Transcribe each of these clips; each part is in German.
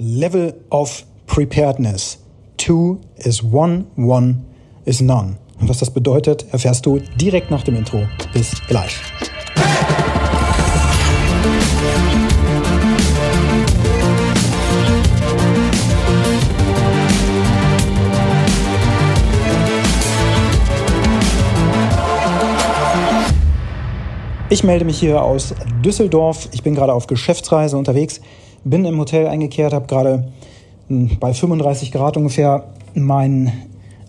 Level of Preparedness. Two is one, one is none. Und was das bedeutet, erfährst du direkt nach dem Intro. Bis gleich. Ich melde mich hier aus Düsseldorf. Ich bin gerade auf Geschäftsreise unterwegs, bin im Hotel eingekehrt, habe gerade hm, bei 35 Grad ungefähr meinen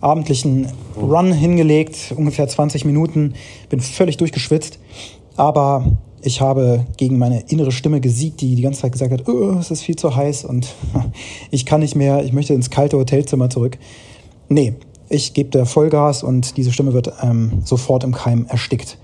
abendlichen Run hingelegt, ungefähr 20 Minuten, bin völlig durchgeschwitzt, aber ich habe gegen meine innere Stimme gesiegt, die die ganze Zeit gesagt hat, oh, es ist viel zu heiß und ich kann nicht mehr, ich möchte ins kalte Hotelzimmer zurück. Nee, ich gebe der Vollgas und diese Stimme wird ähm, sofort im Keim erstickt.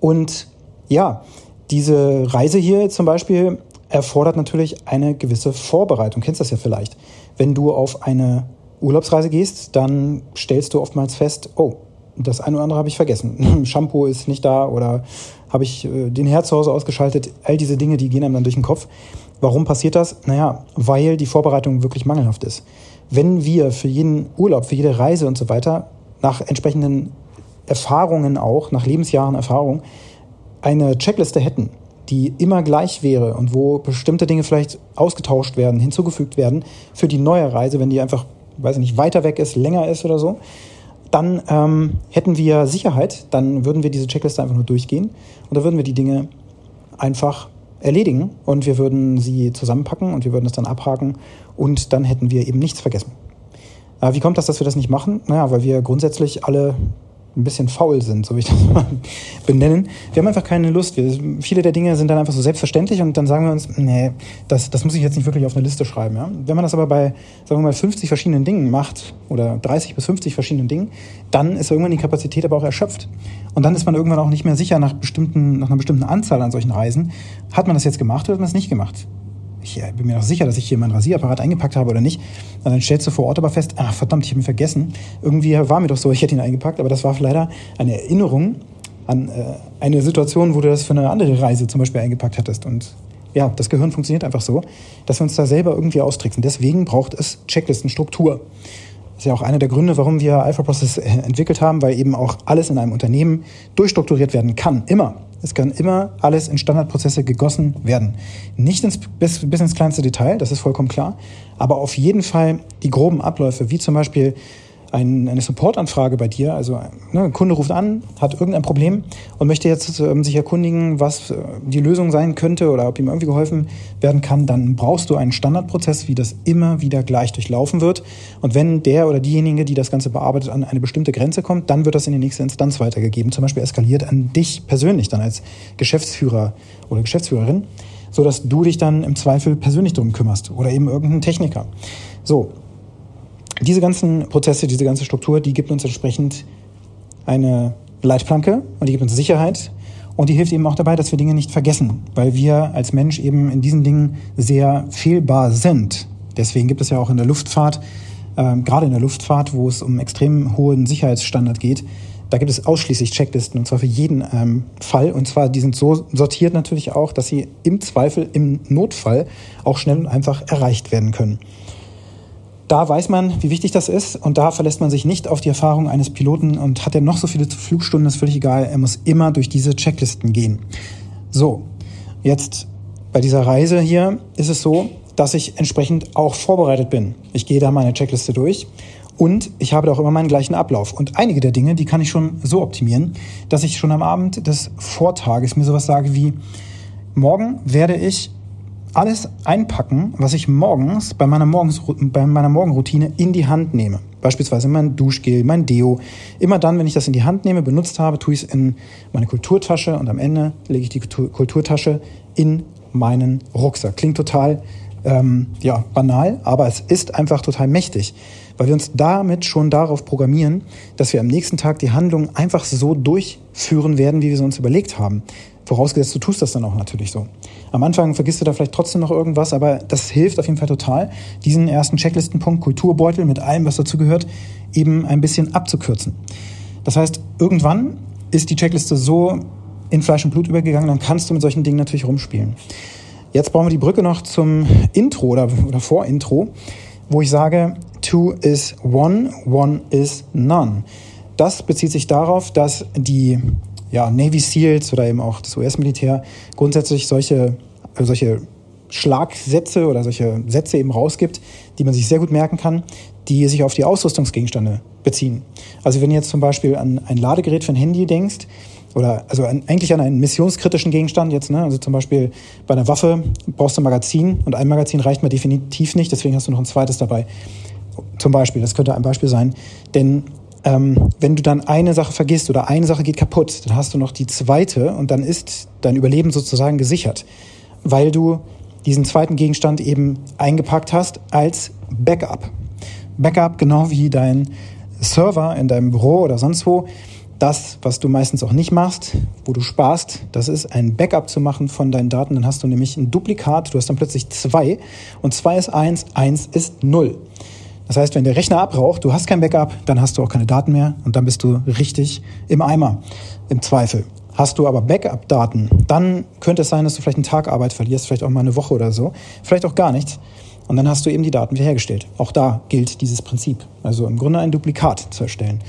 Und ja, diese Reise hier zum Beispiel erfordert natürlich eine gewisse Vorbereitung. Du kennst das ja vielleicht. Wenn du auf eine Urlaubsreise gehst, dann stellst du oftmals fest, oh, das eine oder andere habe ich vergessen. Shampoo ist nicht da oder habe ich äh, den Herd zu Hause ausgeschaltet. All diese Dinge, die gehen einem dann durch den Kopf. Warum passiert das? Naja, weil die Vorbereitung wirklich mangelhaft ist. Wenn wir für jeden Urlaub, für jede Reise und so weiter nach entsprechenden Erfahrungen auch, nach Lebensjahren Erfahrung, eine Checkliste hätten, die immer gleich wäre und wo bestimmte Dinge vielleicht ausgetauscht werden, hinzugefügt werden für die neue Reise, wenn die einfach, weiß ich nicht, weiter weg ist, länger ist oder so, dann ähm, hätten wir Sicherheit, dann würden wir diese Checkliste einfach nur durchgehen und da würden wir die Dinge einfach erledigen und wir würden sie zusammenpacken und wir würden es dann abhaken und dann hätten wir eben nichts vergessen. Äh, wie kommt das, dass wir das nicht machen? Naja, weil wir grundsätzlich alle ein bisschen faul sind, so wie ich das mal benennen. Wir haben einfach keine Lust. Wir, viele der Dinge sind dann einfach so selbstverständlich und dann sagen wir uns, nee, das, das muss ich jetzt nicht wirklich auf eine Liste schreiben. Ja? Wenn man das aber bei, sagen wir mal, 50 verschiedenen Dingen macht oder 30 bis 50 verschiedenen Dingen, dann ist irgendwann die Kapazität aber auch erschöpft. Und dann ist man irgendwann auch nicht mehr sicher nach, bestimmten, nach einer bestimmten Anzahl an solchen Reisen. Hat man das jetzt gemacht oder hat man es nicht gemacht? Ich bin mir noch sicher, dass ich hier meinen Rasierapparat eingepackt habe oder nicht. Und dann stellst du vor Ort aber fest, ach verdammt, ich habe ihn vergessen. Irgendwie war mir doch so, ich hätte ihn eingepackt, aber das war leider eine Erinnerung an äh, eine Situation, wo du das für eine andere Reise zum Beispiel eingepackt hattest. Und ja, das Gehirn funktioniert einfach so, dass wir uns da selber irgendwie austricksen. Deswegen braucht es Checklistenstruktur. Das ist ja auch einer der Gründe, warum wir Alpha Process äh, entwickelt haben, weil eben auch alles in einem Unternehmen durchstrukturiert werden kann. Immer. Es kann immer alles in Standardprozesse gegossen werden. Nicht ins, bis, bis ins kleinste Detail, das ist vollkommen klar, aber auf jeden Fall die groben Abläufe, wie zum Beispiel ein, eine Supportanfrage bei dir, also ne, ein Kunde ruft an, hat irgendein Problem und möchte jetzt ähm, sich erkundigen, was äh, die Lösung sein könnte oder ob ihm irgendwie geholfen werden kann, dann brauchst du einen Standardprozess, wie das immer wieder gleich durchlaufen wird. Und wenn der oder diejenige, die das Ganze bearbeitet, an eine bestimmte Grenze kommt, dann wird das in die nächste Instanz weitergegeben, zum Beispiel eskaliert an dich persönlich dann als Geschäftsführer oder Geschäftsführerin, so dass du dich dann im Zweifel persönlich drum kümmerst oder eben irgendein Techniker. So, diese ganzen Prozesse, diese ganze Struktur, die gibt uns entsprechend eine Leitplanke und die gibt uns Sicherheit und die hilft eben auch dabei, dass wir Dinge nicht vergessen, weil wir als Mensch eben in diesen Dingen sehr fehlbar sind. Deswegen gibt es ja auch in der Luftfahrt, äh, gerade in der Luftfahrt, wo es um extrem hohen Sicherheitsstandard geht, da gibt es ausschließlich Checklisten und zwar für jeden ähm, Fall. Und zwar, die sind so sortiert natürlich auch, dass sie im Zweifel, im Notfall auch schnell und einfach erreicht werden können. Da weiß man, wie wichtig das ist und da verlässt man sich nicht auf die Erfahrung eines Piloten und hat er noch so viele Flugstunden, ist völlig egal. Er muss immer durch diese Checklisten gehen. So, jetzt bei dieser Reise hier ist es so, dass ich entsprechend auch vorbereitet bin. Ich gehe da meine Checkliste durch und ich habe da auch immer meinen gleichen Ablauf. Und einige der Dinge, die kann ich schon so optimieren, dass ich schon am Abend des Vortages mir sowas sage wie, morgen werde ich alles einpacken, was ich morgens bei meiner, Morgens, bei meiner Morgenroutine in die Hand nehme. Beispielsweise mein Duschgel, mein Deo. Immer dann, wenn ich das in die Hand nehme, benutzt habe, tue ich es in meine Kulturtasche und am Ende lege ich die Kulturtasche in meinen Rucksack. Klingt total ähm, ja, banal, aber es ist einfach total mächtig, weil wir uns damit schon darauf programmieren, dass wir am nächsten Tag die Handlung einfach so durchführen werden, wie wir sie uns überlegt haben. Vorausgesetzt, du tust das dann auch natürlich so. Am Anfang vergisst du da vielleicht trotzdem noch irgendwas, aber das hilft auf jeden Fall total, diesen ersten Checklistenpunkt Kulturbeutel mit allem, was dazu gehört, eben ein bisschen abzukürzen. Das heißt, irgendwann ist die Checkliste so in Fleisch und Blut übergegangen, dann kannst du mit solchen Dingen natürlich rumspielen. Jetzt brauchen wir die Brücke noch zum Intro oder, oder Vor-Intro, wo ich sage, two is one, one is none. Das bezieht sich darauf, dass die ja, Navy SEALs oder eben auch das US-Militär grundsätzlich solche, äh, solche Schlagsätze oder solche Sätze eben rausgibt, die man sich sehr gut merken kann, die sich auf die Ausrüstungsgegenstände beziehen. Also wenn du jetzt zum Beispiel an ein Ladegerät für ein Handy denkst, oder also an, eigentlich an einen missionskritischen Gegenstand jetzt, ne? Also zum Beispiel bei einer Waffe brauchst du ein Magazin und ein Magazin reicht mir definitiv nicht, deswegen hast du noch ein zweites dabei. Zum Beispiel, das könnte ein Beispiel sein. Denn ähm, wenn du dann eine Sache vergisst oder eine Sache geht kaputt, dann hast du noch die zweite und dann ist dein Überleben sozusagen gesichert, weil du diesen zweiten Gegenstand eben eingepackt hast als Backup. Backup genau wie dein Server in deinem Büro oder sonst wo. Das, was du meistens auch nicht machst, wo du sparst, das ist ein Backup zu machen von deinen Daten. Dann hast du nämlich ein Duplikat, du hast dann plötzlich zwei und zwei ist eins, eins ist null. Das heißt, wenn der Rechner abraucht, du hast kein Backup, dann hast du auch keine Daten mehr und dann bist du richtig im Eimer, im Zweifel. Hast du aber Backup-Daten, dann könnte es sein, dass du vielleicht einen Tag Arbeit verlierst, vielleicht auch mal eine Woche oder so, vielleicht auch gar nichts. Und dann hast du eben die Daten wiederhergestellt. Auch da gilt dieses Prinzip. Also im Grunde ein Duplikat zu erstellen.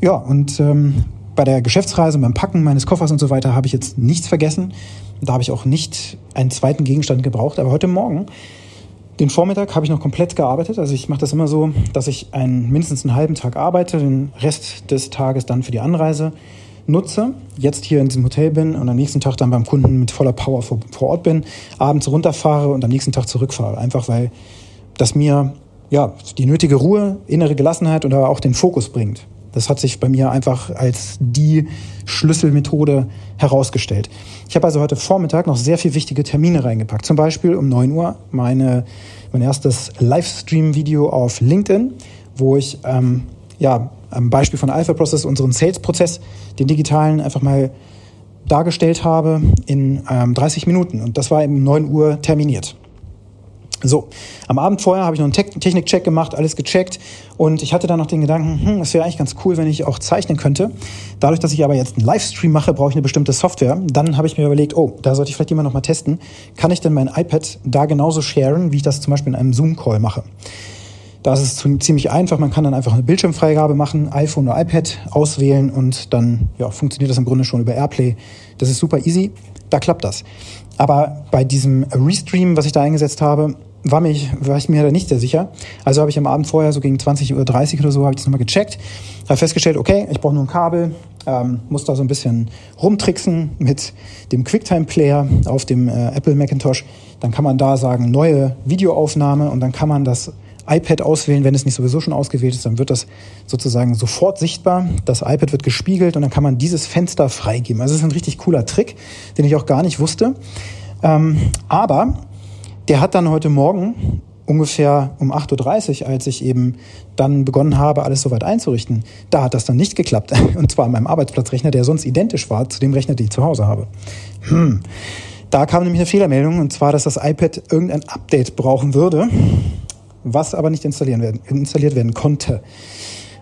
Ja, und ähm, bei der Geschäftsreise, beim Packen meines Koffers und so weiter habe ich jetzt nichts vergessen. Da habe ich auch nicht einen zweiten Gegenstand gebraucht. Aber heute Morgen den Vormittag habe ich noch komplett gearbeitet. Also ich mache das immer so, dass ich einen, mindestens einen halben Tag arbeite, den Rest des Tages dann für die Anreise nutze, jetzt hier in diesem Hotel bin und am nächsten Tag dann beim Kunden mit voller Power vor, vor Ort bin, abends runterfahre und am nächsten Tag zurückfahre. Einfach weil das mir ja, die nötige Ruhe, innere Gelassenheit und aber auch den Fokus bringt. Das hat sich bei mir einfach als die Schlüsselmethode herausgestellt. Ich habe also heute Vormittag noch sehr viele wichtige Termine reingepackt. Zum Beispiel um 9 Uhr meine, mein erstes Livestream-Video auf LinkedIn, wo ich ähm, ja, am Beispiel von Alpha Process unseren Sales-Prozess, den digitalen, einfach mal dargestellt habe in ähm, 30 Minuten. Und das war eben 9 Uhr terminiert. So, am Abend vorher habe ich noch einen Technikcheck gemacht, alles gecheckt und ich hatte dann noch den Gedanken, hm, es wäre eigentlich ganz cool, wenn ich auch zeichnen könnte. Dadurch, dass ich aber jetzt einen Livestream mache, brauche ich eine bestimmte Software. Dann habe ich mir überlegt, oh, da sollte ich vielleicht immer noch mal testen. Kann ich denn mein iPad da genauso sharen, wie ich das zum Beispiel in einem Zoom-Call mache? Da ist es ziemlich einfach. Man kann dann einfach eine Bildschirmfreigabe machen, iPhone oder iPad auswählen und dann ja, funktioniert das im Grunde schon über AirPlay. Das ist super easy. Da klappt das. Aber bei diesem Restream, was ich da eingesetzt habe, war, mich, war ich mir da nicht sehr sicher. Also habe ich am Abend vorher, so gegen 20.30 Uhr oder so, habe ich das nochmal gecheckt. Habe festgestellt, okay, ich brauche nur ein Kabel, ähm, muss da so ein bisschen rumtricksen mit dem QuickTime-Player auf dem äh, Apple Macintosh. Dann kann man da sagen, neue Videoaufnahme und dann kann man das iPad auswählen, wenn es nicht sowieso schon ausgewählt ist, dann wird das sozusagen sofort sichtbar. Das iPad wird gespiegelt und dann kann man dieses Fenster freigeben. Also das ist ein richtig cooler Trick, den ich auch gar nicht wusste. Ähm, aber der hat dann heute Morgen ungefähr um 8.30 Uhr, als ich eben dann begonnen habe, alles soweit einzurichten, da hat das dann nicht geklappt. Und zwar an meinem Arbeitsplatzrechner, der sonst identisch war zu dem Rechner, den ich zu Hause habe. Hm. Da kam nämlich eine Fehlermeldung, und zwar, dass das iPad irgendein Update brauchen würde, was aber nicht installieren werden, installiert werden konnte.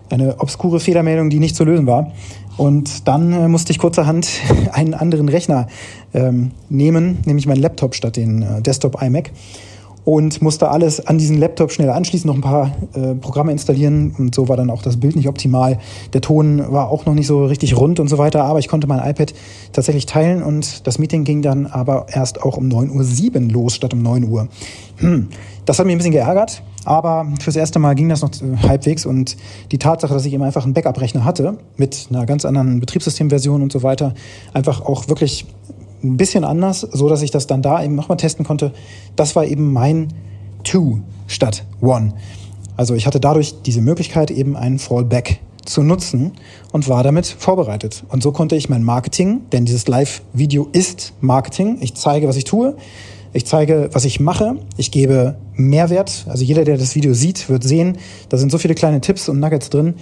Eine obskure Fehlermeldung, die nicht zu lösen war. Und dann äh, musste ich kurzerhand einen anderen Rechner ähm, nehmen, nämlich meinen Laptop statt den äh, Desktop iMac und musste alles an diesen Laptop schnell anschließen, noch ein paar äh, Programme installieren und so war dann auch das Bild nicht optimal. Der Ton war auch noch nicht so richtig rund und so weiter, aber ich konnte mein iPad tatsächlich teilen und das Meeting ging dann aber erst auch um 9.07 Uhr los statt um 9 Uhr. Hm. Das hat mich ein bisschen geärgert, aber fürs erste Mal ging das noch äh, halbwegs und die Tatsache, dass ich eben einfach einen Backup-Rechner hatte mit einer ganz anderen Betriebssystemversion und so weiter, einfach auch wirklich ein bisschen anders, so dass ich das dann da eben nochmal testen konnte. Das war eben mein Two statt One. Also ich hatte dadurch diese Möglichkeit, eben einen Fallback zu nutzen und war damit vorbereitet. Und so konnte ich mein Marketing, denn dieses Live-Video ist Marketing. Ich zeige, was ich tue. Ich zeige, was ich mache. Ich gebe Mehrwert. Also jeder, der das Video sieht, wird sehen, da sind so viele kleine Tipps und Nuggets drin.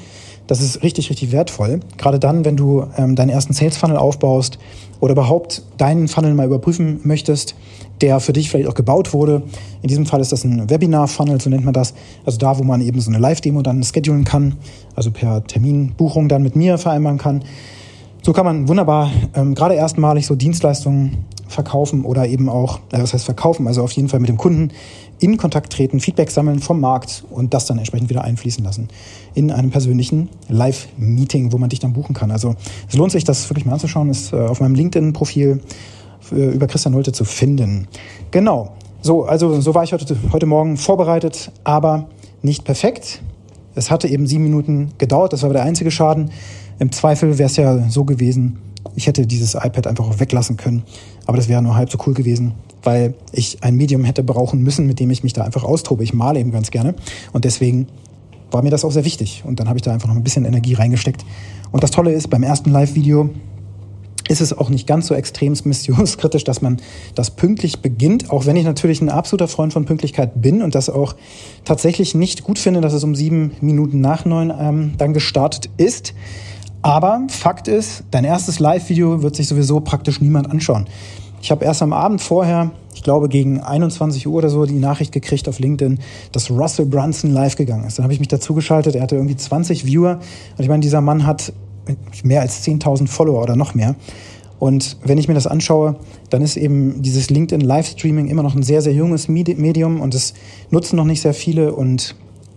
Das ist richtig, richtig wertvoll. Gerade dann, wenn du ähm, deinen ersten Sales Funnel aufbaust oder überhaupt deinen Funnel mal überprüfen möchtest, der für dich vielleicht auch gebaut wurde. In diesem Fall ist das ein Webinar-Funnel, so nennt man das. Also da, wo man eben so eine Live-Demo dann schedulen kann, also per Terminbuchung dann mit mir vereinbaren kann. So kann man wunderbar ähm, gerade erstmalig so Dienstleistungen verkaufen oder eben auch, äh, was heißt verkaufen, also auf jeden Fall mit dem Kunden in Kontakt treten, Feedback sammeln vom Markt und das dann entsprechend wieder einfließen lassen in einem persönlichen Live-Meeting, wo man dich dann buchen kann. Also es lohnt sich, das wirklich mal anzuschauen, ist äh, auf meinem LinkedIn-Profil äh, über Christian Nolte zu finden. Genau. So, also so war ich heute, heute Morgen vorbereitet, aber nicht perfekt. Es hatte eben sieben Minuten gedauert, das war aber der einzige Schaden. Im Zweifel wäre es ja so gewesen, ich hätte dieses iPad einfach auch weglassen können, aber das wäre nur halb so cool gewesen, weil ich ein Medium hätte brauchen müssen, mit dem ich mich da einfach austobe. Ich male eben ganz gerne und deswegen war mir das auch sehr wichtig und dann habe ich da einfach noch ein bisschen Energie reingesteckt. Und das Tolle ist, beim ersten Live-Video ist es auch nicht ganz so extrem missionskritisch, dass man das pünktlich beginnt, auch wenn ich natürlich ein absoluter Freund von Pünktlichkeit bin und das auch tatsächlich nicht gut finde, dass es um sieben Minuten nach neun ähm, dann gestartet ist. Aber Fakt ist, dein erstes Live-Video wird sich sowieso praktisch niemand anschauen. Ich habe erst am Abend vorher, ich glaube gegen 21 Uhr oder so, die Nachricht gekriegt auf LinkedIn, dass Russell Brunson live gegangen ist. Dann habe ich mich dazu geschaltet, er hatte irgendwie 20 Viewer. Und ich meine, dieser Mann hat mehr als 10.000 Follower oder noch mehr. Und wenn ich mir das anschaue, dann ist eben dieses LinkedIn Livestreaming immer noch ein sehr, sehr junges Medium und es nutzen noch nicht sehr viele und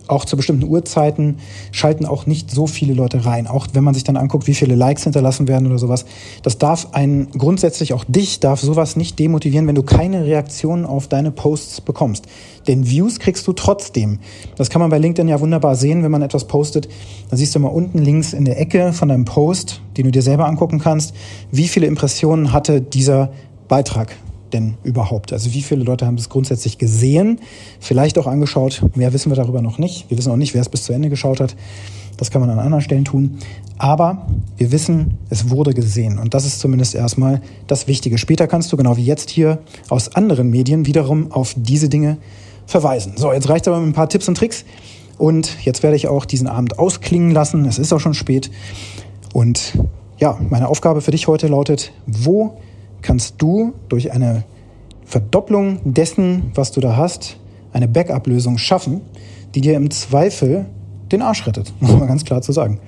auch zu bestimmten Uhrzeiten schalten auch nicht so viele Leute rein. Auch wenn man sich dann anguckt, wie viele Likes hinterlassen werden oder sowas. Das darf einen grundsätzlich auch dich darf sowas nicht demotivieren, wenn du keine Reaktionen auf deine Posts bekommst. Denn Views kriegst du trotzdem. Das kann man bei LinkedIn ja wunderbar sehen, wenn man etwas postet. Da siehst du mal unten links in der Ecke von deinem Post, den du dir selber angucken kannst, wie viele Impressionen hatte dieser Beitrag denn überhaupt? Also wie viele Leute haben das grundsätzlich gesehen, vielleicht auch angeschaut? Mehr wissen wir darüber noch nicht. Wir wissen auch nicht, wer es bis zu Ende geschaut hat. Das kann man an anderen Stellen tun. Aber wir wissen, es wurde gesehen. Und das ist zumindest erstmal das Wichtige. Später kannst du, genau wie jetzt hier, aus anderen Medien wiederum auf diese Dinge verweisen. So, jetzt reicht es aber mit ein paar Tipps und Tricks. Und jetzt werde ich auch diesen Abend ausklingen lassen. Es ist auch schon spät. Und ja, meine Aufgabe für dich heute lautet, wo kannst du durch eine Verdopplung dessen, was du da hast, eine Backup-Lösung schaffen, die dir im Zweifel den Arsch rettet, muss man ganz klar zu sagen.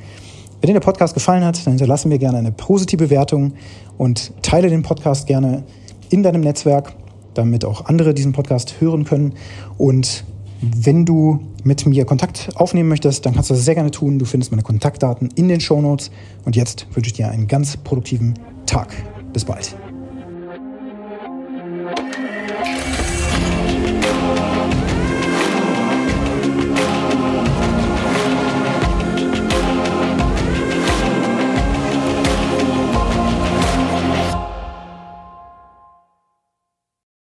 Wenn dir der Podcast gefallen hat, dann hinterlasse mir gerne eine positive Bewertung und teile den Podcast gerne in deinem Netzwerk, damit auch andere diesen Podcast hören können. Und wenn du mit mir Kontakt aufnehmen möchtest, dann kannst du das sehr gerne tun. Du findest meine Kontaktdaten in den Show Notes. Und jetzt wünsche ich dir einen ganz produktiven Tag. Bis bald.